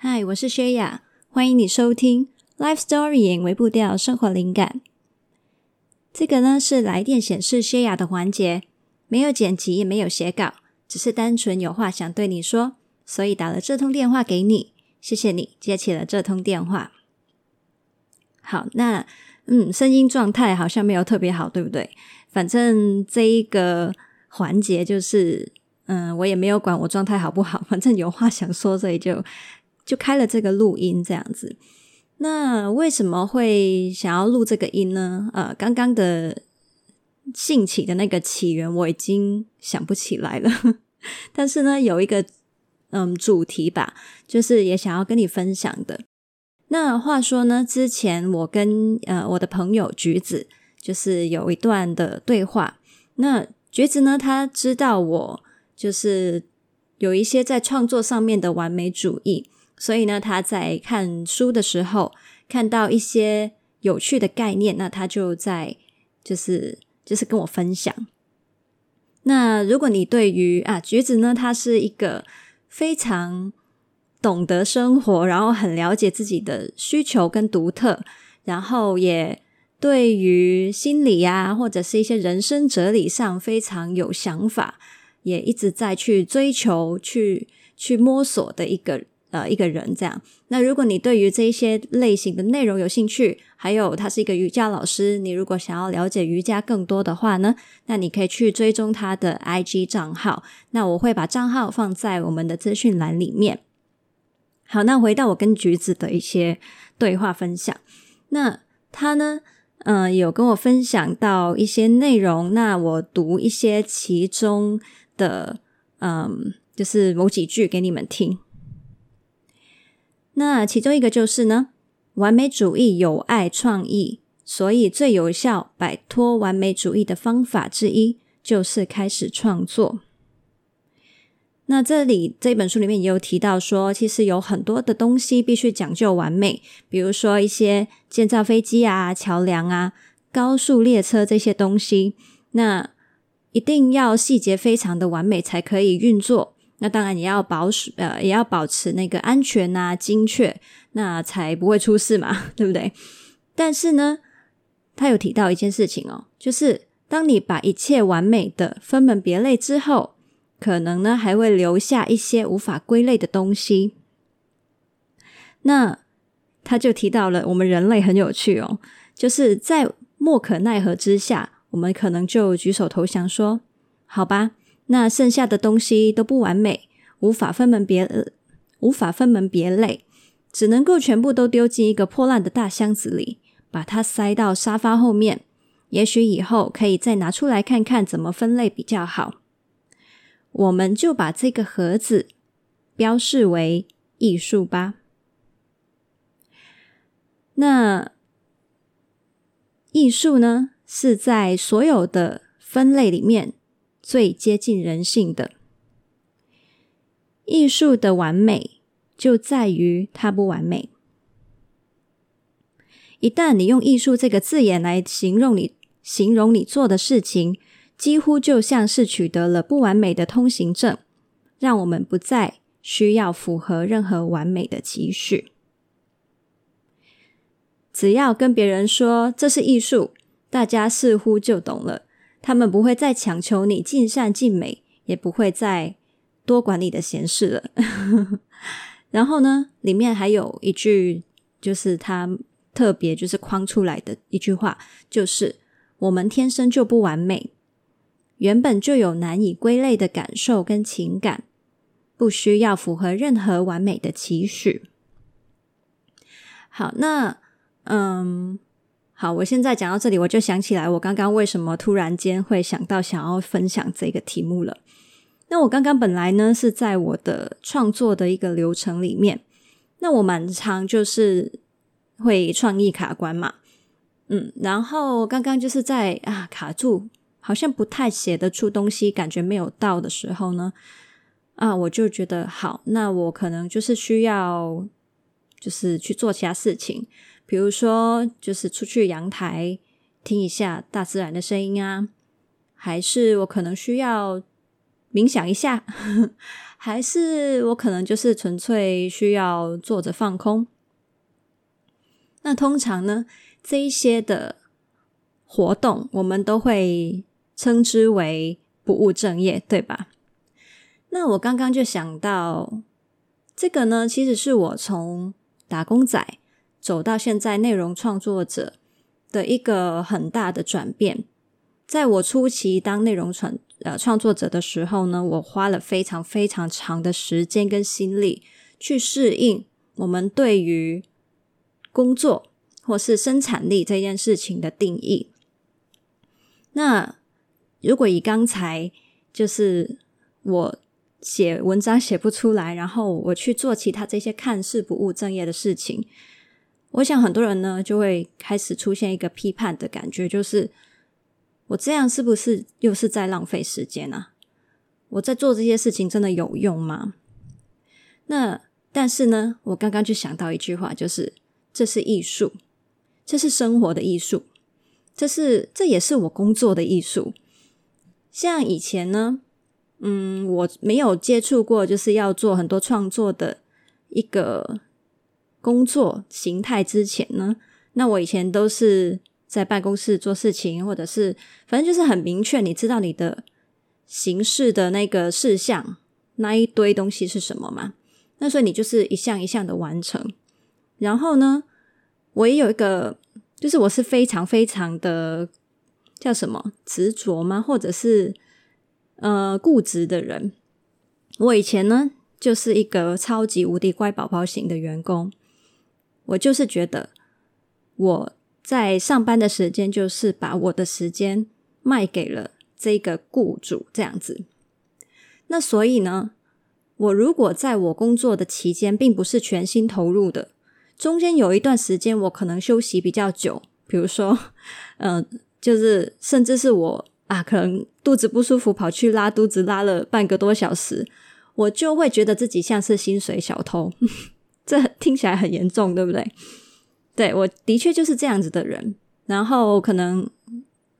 嗨，我是薛雅，欢迎你收听 Life Story 微步调生活灵感。这个呢是来电显示薛雅的环节，没有剪辑，也没有写稿，只是单纯有话想对你说，所以打了这通电话给你。谢谢你接起了这通电话。好，那嗯，声音状态好像没有特别好，对不对？反正这一个环节就是，嗯，我也没有管我状态好不好，反正有话想说，所以就。就开了这个录音这样子，那为什么会想要录这个音呢？呃，刚刚的兴起的那个起源我已经想不起来了，但是呢，有一个嗯主题吧，就是也想要跟你分享的。那话说呢，之前我跟呃我的朋友橘子就是有一段的对话，那橘子呢，他知道我就是有一些在创作上面的完美主义。所以呢，他在看书的时候看到一些有趣的概念，那他就在就是就是跟我分享。那如果你对于啊橘子呢，他是一个非常懂得生活，然后很了解自己的需求跟独特，然后也对于心理啊或者是一些人生哲理上非常有想法，也一直在去追求、去去摸索的一个。呃，一个人这样。那如果你对于这一些类型的内容有兴趣，还有他是一个瑜伽老师，你如果想要了解瑜伽更多的话呢，那你可以去追踪他的 IG 账号。那我会把账号放在我们的资讯栏里面。好，那回到我跟橘子的一些对话分享。那他呢，嗯、呃，有跟我分享到一些内容。那我读一些其中的，嗯，就是某几句给你们听。那其中一个就是呢，完美主义有爱创意，所以最有效摆脱完美主义的方法之一就是开始创作。那这里这本书里面也有提到说，其实有很多的东西必须讲究完美，比如说一些建造飞机啊、桥梁啊、高速列车这些东西，那一定要细节非常的完美才可以运作。那当然也要保守，呃，也要保持那个安全啊、精确，那才不会出事嘛，对不对？但是呢，他有提到一件事情哦，就是当你把一切完美的分门别类之后，可能呢还会留下一些无法归类的东西。那他就提到了我们人类很有趣哦，就是在莫可奈何之下，我们可能就举手投降说：“好吧。”那剩下的东西都不完美，无法分门别，无法分门别类，只能够全部都丢进一个破烂的大箱子里，把它塞到沙发后面。也许以后可以再拿出来看看怎么分类比较好。我们就把这个盒子标示为艺术吧。那艺术呢，是在所有的分类里面。最接近人性的艺术的完美，就在于它不完美。一旦你用艺术这个字眼来形容你形容你做的事情，几乎就像是取得了不完美的通行证，让我们不再需要符合任何完美的期许。只要跟别人说这是艺术，大家似乎就懂了。他们不会再强求你尽善尽美，也不会再多管你的闲事了。然后呢，里面还有一句，就是他特别就是框出来的一句话，就是我们天生就不完美，原本就有难以归类的感受跟情感，不需要符合任何完美的期许。好，那嗯。好，我现在讲到这里，我就想起来我刚刚为什么突然间会想到想要分享这个题目了。那我刚刚本来呢是在我的创作的一个流程里面，那我蛮常就是会创意卡关嘛，嗯，然后刚刚就是在啊卡住，好像不太写得出东西，感觉没有到的时候呢，啊，我就觉得好，那我可能就是需要就是去做其他事情。比如说，就是出去阳台听一下大自然的声音啊，还是我可能需要冥想一下，还是我可能就是纯粹需要坐着放空？那通常呢，这一些的活动，我们都会称之为不务正业，对吧？那我刚刚就想到，这个呢，其实是我从打工仔走到现在内容创作者的一个很大的转变。在我初期当内容创呃创作者的时候呢，我花了非常非常长的时间跟心力去适应我们对于工作或是生产力这件事情的定义。那如果以刚才就是我写文章写不出来，然后我去做其他这些看似不务正业的事情，我想很多人呢就会开始出现一个批判的感觉，就是我这样是不是又是在浪费时间啊？我在做这些事情真的有用吗？那但是呢，我刚刚就想到一句话，就是这是艺术，这是生活的艺术，这是这也是我工作的艺术。像以前呢。嗯，我没有接触过，就是要做很多创作的一个工作形态之前呢，那我以前都是在办公室做事情，或者是反正就是很明确，你知道你的形式的那个事项，那一堆东西是什么嘛？那所以你就是一项一项的完成。然后呢，我也有一个，就是我是非常非常的叫什么执着吗？或者是？呃，固执的人，我以前呢就是一个超级无敌乖宝宝型的员工。我就是觉得我在上班的时间就是把我的时间卖给了这个雇主，这样子。那所以呢，我如果在我工作的期间并不是全心投入的，中间有一段时间我可能休息比较久，比如说，嗯、就是甚至是我。啊，可能肚子不舒服，跑去拉肚子，拉了半个多小时，我就会觉得自己像是薪水小偷，这听起来很严重，对不对？对，我的确就是这样子的人，然后可能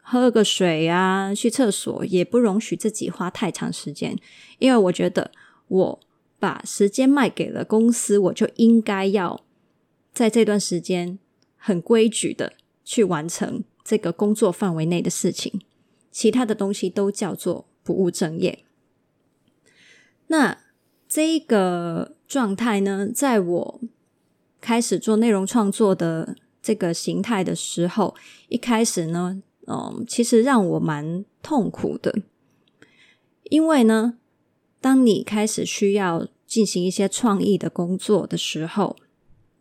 喝个水啊，去厕所也不容许自己花太长时间，因为我觉得我把时间卖给了公司，我就应该要在这段时间很规矩的去完成这个工作范围内的事情。其他的东西都叫做不务正业。那这一个状态呢，在我开始做内容创作的这个形态的时候，一开始呢，嗯，其实让我蛮痛苦的，因为呢，当你开始需要进行一些创意的工作的时候，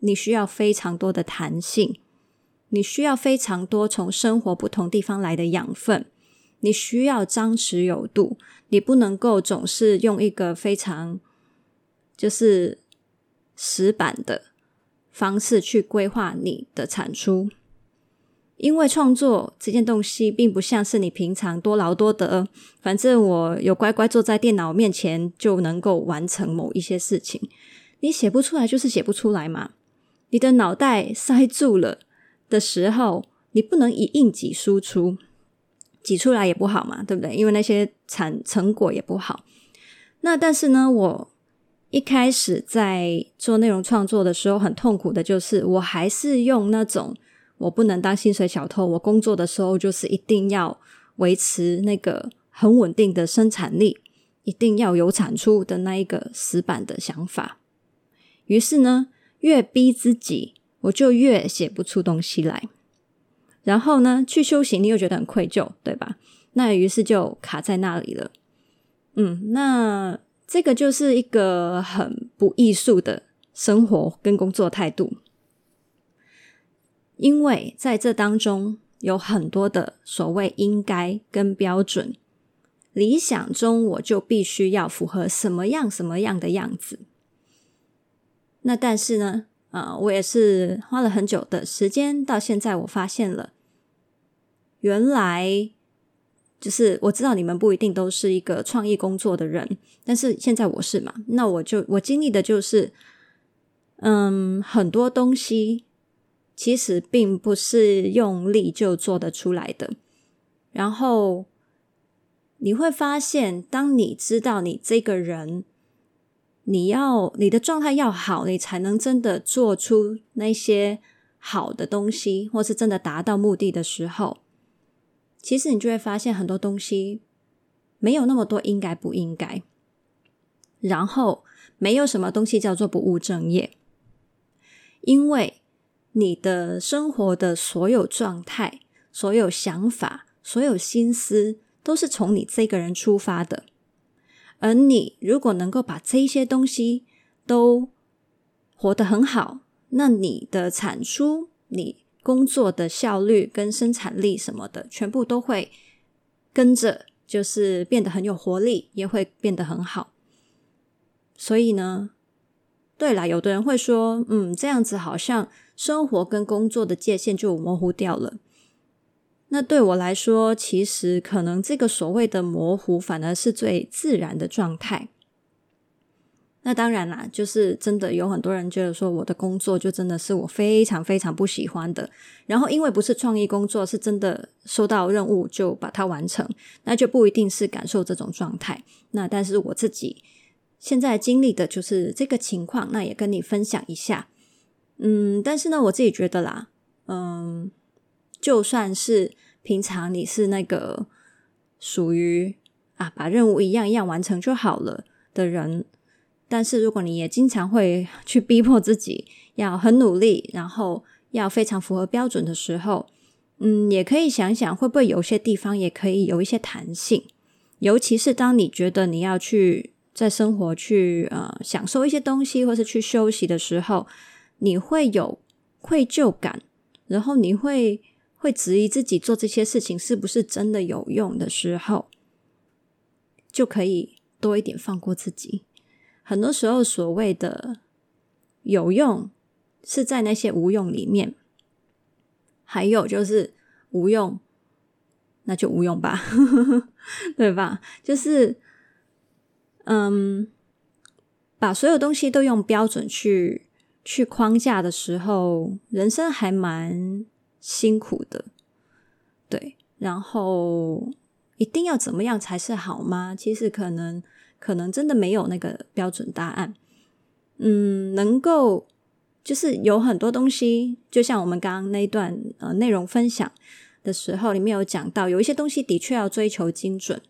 你需要非常多的弹性，你需要非常多从生活不同地方来的养分。你需要张弛有度，你不能够总是用一个非常就是死板的方式去规划你的产出，因为创作这件东西并不像是你平常多劳多得，反正我有乖乖坐在电脑面前就能够完成某一些事情。你写不出来就是写不出来嘛，你的脑袋塞住了的时候，你不能以硬挤输出。挤出来也不好嘛，对不对？因为那些产成果也不好。那但是呢，我一开始在做内容创作的时候，很痛苦的就是，我还是用那种我不能当薪水小偷，我工作的时候就是一定要维持那个很稳定的生产力，一定要有产出的那一个死板的想法。于是呢，越逼自己，我就越写不出东西来。然后呢，去修行，你又觉得很愧疚，对吧？那于是就卡在那里了。嗯，那这个就是一个很不艺术的生活跟工作态度，因为在这当中有很多的所谓应该跟标准，理想中我就必须要符合什么样什么样的样子。那但是呢，啊、呃，我也是花了很久的时间，到现在我发现了。原来就是我知道你们不一定都是一个创意工作的人，但是现在我是嘛，那我就我经历的就是，嗯，很多东西其实并不是用力就做得出来的。然后你会发现，当你知道你这个人你要你的状态要好，你才能真的做出那些好的东西，或是真的达到目的的时候，其实你就会发现很多东西没有那么多应该不应该，然后没有什么东西叫做不务正业，因为你的生活的所有状态、所有想法、所有心思，都是从你这个人出发的。而你如果能够把这些东西都活得很好，那你的产出、你工作的效率跟生产力什么的，全部都会跟着，就是变得很有活力，也会变得很好。所以呢，对啦，有的人会说，嗯，这样子好像生活跟工作的界限就模糊掉了。那对我来说，其实可能这个所谓的模糊，反而是最自然的状态。那当然啦，就是真的有很多人觉得说，我的工作就真的是我非常非常不喜欢的。然后因为不是创意工作，是真的收到任务就把它完成，那就不一定是感受这种状态。那但是我自己现在经历的就是这个情况，那也跟你分享一下。嗯，但是呢，我自己觉得啦，嗯。就算是平常你是那个属于啊，把任务一样一样完成就好了的人，但是如果你也经常会去逼迫自己要很努力，然后要非常符合标准的时候，嗯，也可以想想会不会有些地方也可以有一些弹性，尤其是当你觉得你要去在生活去呃享受一些东西，或是去休息的时候，你会有愧疚感，然后你会。会质疑自己做这些事情是不是真的有用的时候，就可以多一点放过自己。很多时候，所谓的有用是在那些无用里面，还有就是无用，那就无用吧，对吧？就是，嗯，把所有东西都用标准去去框架的时候，人生还蛮。辛苦的，对，然后一定要怎么样才是好吗？其实可能可能真的没有那个标准答案。嗯，能够就是有很多东西，就像我们刚刚那一段呃内容分享的时候，里面有讲到，有一些东西的确要追求精准，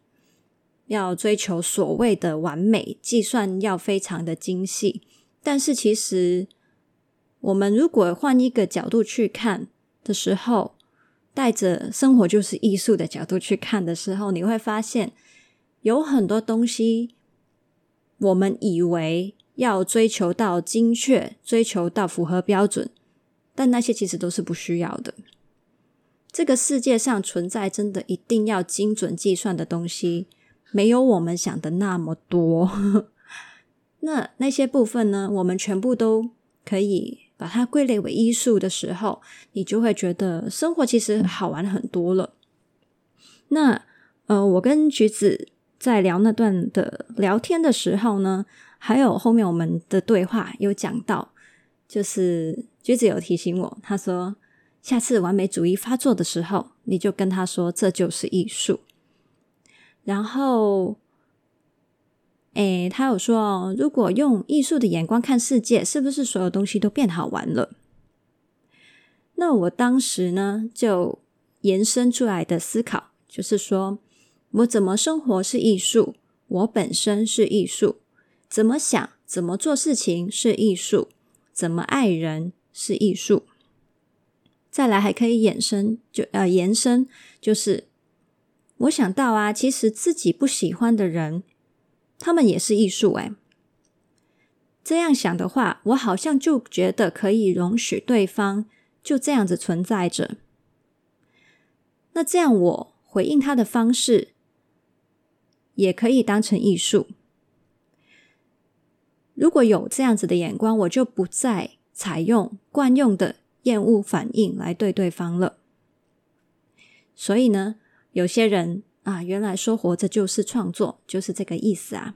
要追求所谓的完美，计算要非常的精细。但是其实我们如果换一个角度去看。的时候，带着生活就是艺术的角度去看的时候，你会发现有很多东西，我们以为要追求到精确，追求到符合标准，但那些其实都是不需要的。这个世界上存在真的一定要精准计算的东西，没有我们想的那么多。那那些部分呢，我们全部都可以。把它归类为艺术的时候，你就会觉得生活其实好玩很多了。那呃，我跟橘子在聊那段的聊天的时候呢，还有后面我们的对话有讲到，就是橘子有提醒我，他说下次完美主义发作的时候，你就跟他说这就是艺术，然后。诶，他有说哦，如果用艺术的眼光看世界，是不是所有东西都变好玩了？那我当时呢，就延伸出来的思考就是说，我怎么生活是艺术，我本身是艺术，怎么想、怎么做事情是艺术，怎么爱人是艺术。再来还可以衍生，就呃延伸，就是我想到啊，其实自己不喜欢的人。他们也是艺术哎，这样想的话，我好像就觉得可以容许对方就这样子存在着。那这样我回应他的方式，也可以当成艺术。如果有这样子的眼光，我就不再采用惯用的厌恶反应来对对方了。所以呢，有些人。啊，原来说活着就是创作，就是这个意思啊。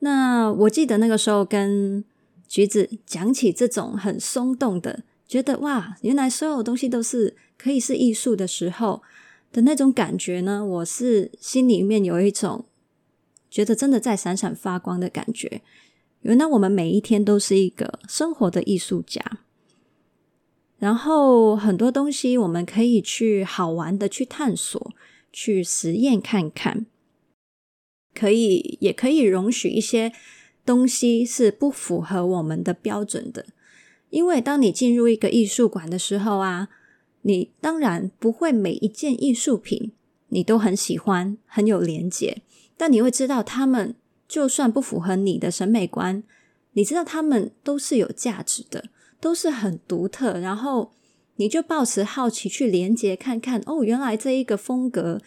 那我记得那个时候跟橘子讲起这种很松动的，觉得哇，原来所有东西都是可以是艺术的时候的那种感觉呢，我是心里面有一种觉得真的在闪闪发光的感觉。原来我们每一天都是一个生活的艺术家，然后很多东西我们可以去好玩的去探索，去实验看看，可以也可以容许一些东西是不符合我们的标准的。因为当你进入一个艺术馆的时候啊，你当然不会每一件艺术品你都很喜欢，很有连结，但你会知道他们。就算不符合你的审美观，你知道他们都是有价值的，都是很独特。然后你就抱持好奇去连接看看，哦，原来这一个风格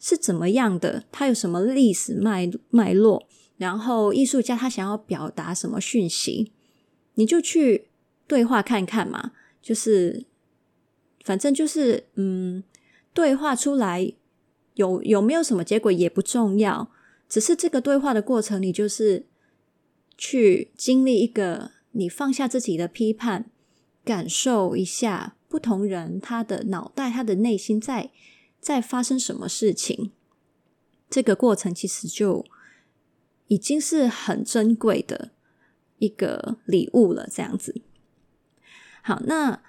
是怎么样的？它有什么历史脉脉络？然后艺术家他想要表达什么讯息？你就去对话看看嘛。就是反正就是嗯，对话出来有有没有什么结果也不重要。只是这个对话的过程，你就是去经历一个，你放下自己的批判，感受一下不同人他的脑袋、他的内心在在发生什么事情。这个过程其实就已经是很珍贵的一个礼物了。这样子，好，那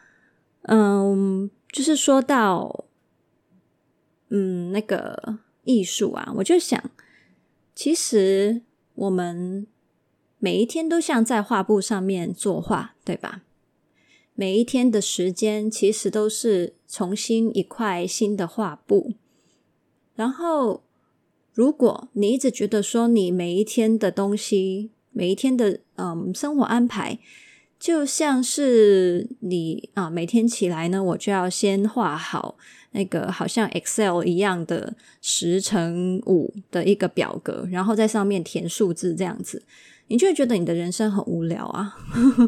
嗯，就是说到嗯那个艺术啊，我就想。其实我们每一天都像在画布上面作画，对吧？每一天的时间其实都是重新一块新的画布。然后，如果你一直觉得说你每一天的东西，每一天的嗯生活安排，就像是你啊每天起来呢，我就要先画好。那个好像 Excel 一样的十乘五的一个表格，然后在上面填数字这样子，你就会觉得你的人生很无聊啊。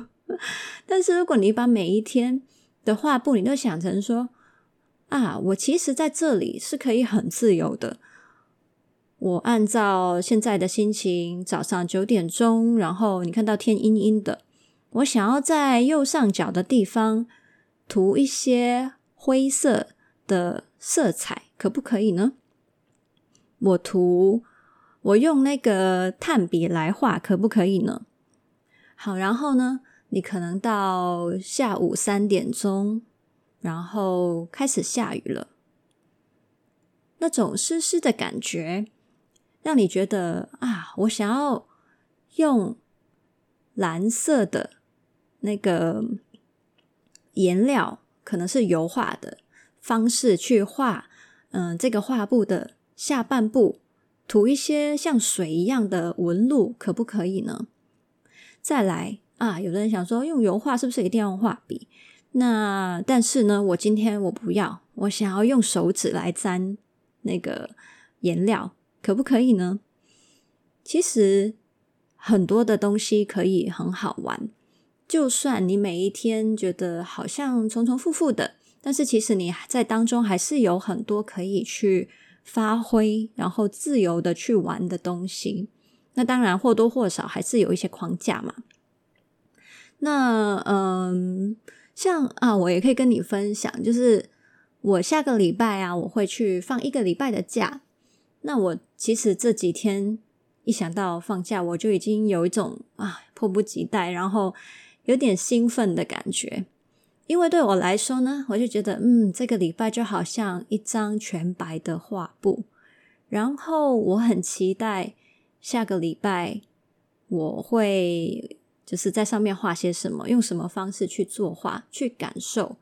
但是如果你把每一天的画布，你都想成说啊，我其实在这里是可以很自由的。我按照现在的心情，早上九点钟，然后你看到天阴阴的，我想要在右上角的地方涂一些灰色。的色彩可不可以呢？我涂，我用那个炭笔来画，可不可以呢？好，然后呢，你可能到下午三点钟，然后开始下雨了，那种湿湿的感觉，让你觉得啊，我想要用蓝色的那个颜料，可能是油画的。方式去画，嗯、这个画布的下半部涂一些像水一样的纹路，可不可以呢？再来啊，有的人想说用油画是不是一定要用画笔？那但是呢，我今天我不要，我想要用手指来沾那个颜料，可不可以呢？其实很多的东西可以很好玩，就算你每一天觉得好像重重复复的。但是其实你在当中还是有很多可以去发挥，然后自由的去玩的东西。那当然或多或少还是有一些框架嘛。那嗯，像啊，我也可以跟你分享，就是我下个礼拜啊，我会去放一个礼拜的假。那我其实这几天一想到放假，我就已经有一种啊迫不及待，然后有点兴奋的感觉。因为对我来说呢，我就觉得，嗯，这个礼拜就好像一张全白的画布，然后我很期待下个礼拜我会就是在上面画些什么，用什么方式去作画，去感受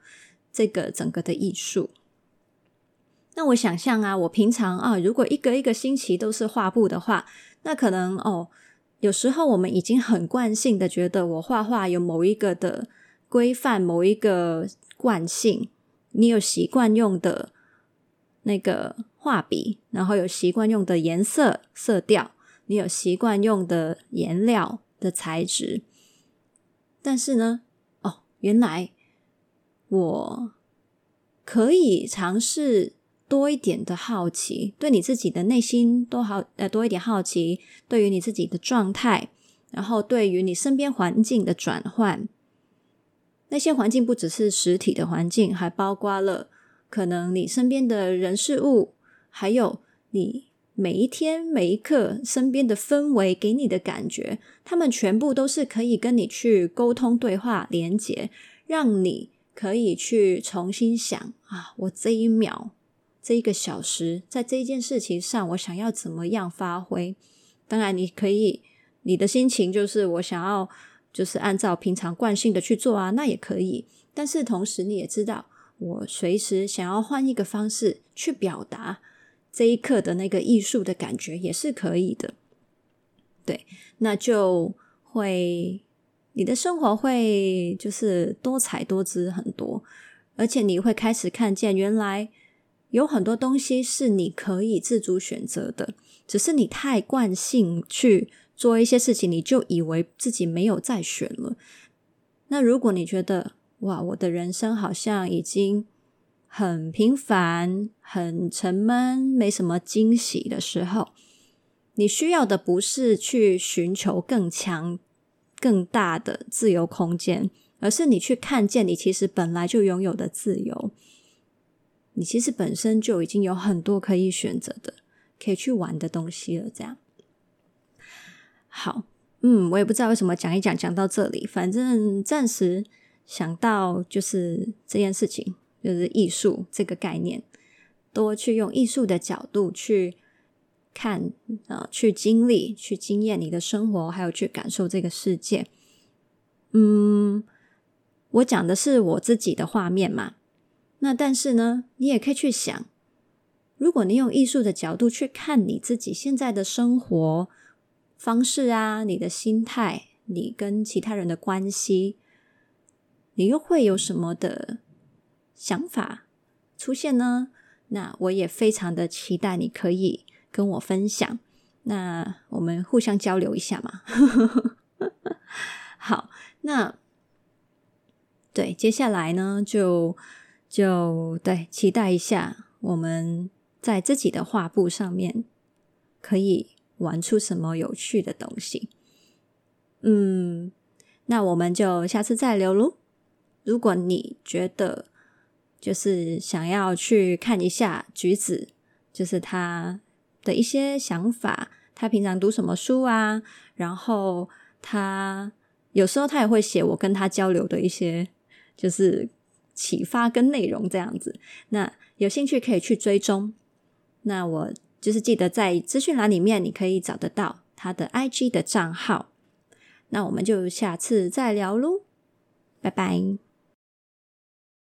这个整个的艺术。那我想象啊，我平常啊，如果一个一个星期都是画布的话，那可能哦，有时候我们已经很惯性的觉得我画画有某一个的。规范某一个惯性，你有习惯用的那个画笔，然后有习惯用的颜色色调，你有习惯用的颜料的材质。但是呢，哦，原来我可以尝试多一点的好奇，对你自己的内心多好，呃，多一点好奇，对于你自己的状态，然后对于你身边环境的转换。那些环境不只是实体的环境，还包括了可能你身边的人事物，还有你每一天每一刻身边的氛围给你的感觉，他们全部都是可以跟你去沟通、对话、连接，让你可以去重新想啊，我这一秒、这一个小时，在这一件事情上，我想要怎么样发挥？当然，你可以，你的心情就是我想要，就是按照平常惯性的去做啊，那也可以。但是同时，你也知道，我随时想要换一个方式去表达。这一刻的那个艺术的感觉也是可以的，对，那就会你的生活会就是多彩多姿很多，而且你会开始看见原来有很多东西是你可以自主选择的，只是你太惯性去做一些事情，你就以为自己没有再选了。那如果你觉得哇，我的人生好像已经。很平凡、很沉闷、没什么惊喜的时候，你需要的不是去寻求更强、更大的自由空间，而是你去看见你其实本来就拥有的自由。你其实本身就已经有很多可以选择的、可以去玩的东西了。这样，好，嗯，我也不知道为什么讲一讲讲到这里，反正暂时想到就是这件事情。就是艺术这个概念，多去用艺术的角度去看、呃，去经历、去经验你的生活，还有去感受这个世界。嗯，我讲的是我自己的画面嘛。那但是呢，你也可以去想，如果你用艺术的角度去看你自己现在的生活方式啊，你的心态，你跟其他人的关系，你又会有什么的？想法出现呢，那我也非常的期待你可以跟我分享，那我们互相交流一下嘛。好，那对，接下来呢，就就对，期待一下我们在自己的画布上面可以玩出什么有趣的东西。嗯，那我们就下次再聊喽。如果你觉得，就是想要去看一下橘子，就是他的一些想法，他平常读什么书啊？然后他有时候他也会写我跟他交流的一些，就是启发跟内容这样子。那有兴趣可以去追踪。那我就是记得在资讯栏里面你可以找得到他的 IG 的账号。那我们就下次再聊喽，拜拜。